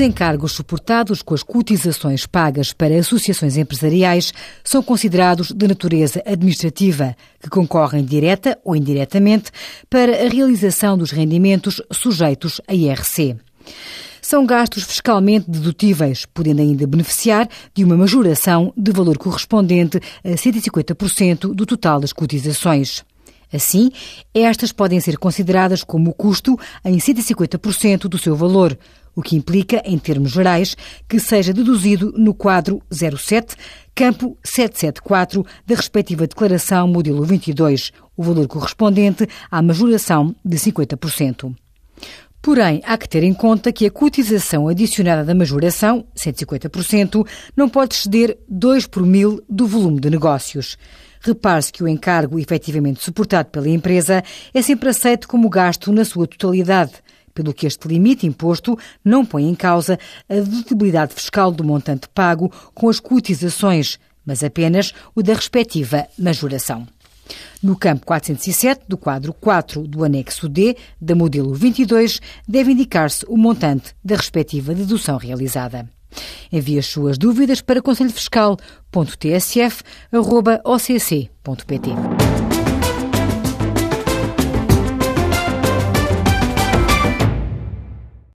Os encargos suportados com as cotizações pagas para associações empresariais são considerados de natureza administrativa, que concorrem direta ou indiretamente para a realização dos rendimentos sujeitos a IRC. São gastos fiscalmente dedutíveis, podendo ainda beneficiar de uma majoração de valor correspondente a 150% do total das cotizações. Assim, estas podem ser consideradas como custo em 150% do seu valor, o que implica, em termos gerais, que seja deduzido no quadro 07, campo 774 da respectiva declaração modelo 22, o valor correspondente à majoração de 50%. Porém, há que ter em conta que a cotização adicionada da majoração, 150%, não pode exceder 2 por mil do volume de negócios. Repare-se que o encargo efetivamente suportado pela empresa é sempre aceito como gasto na sua totalidade, pelo que este limite imposto não põe em causa a dedutibilidade fiscal do montante pago com as cotizações, mas apenas o da respectiva majoração. No campo 407 do quadro 4 do anexo D da modelo 22, deve indicar-se o montante da respectiva dedução realizada. Envie as suas dúvidas para conselhofiscal.tsf.occ.pt.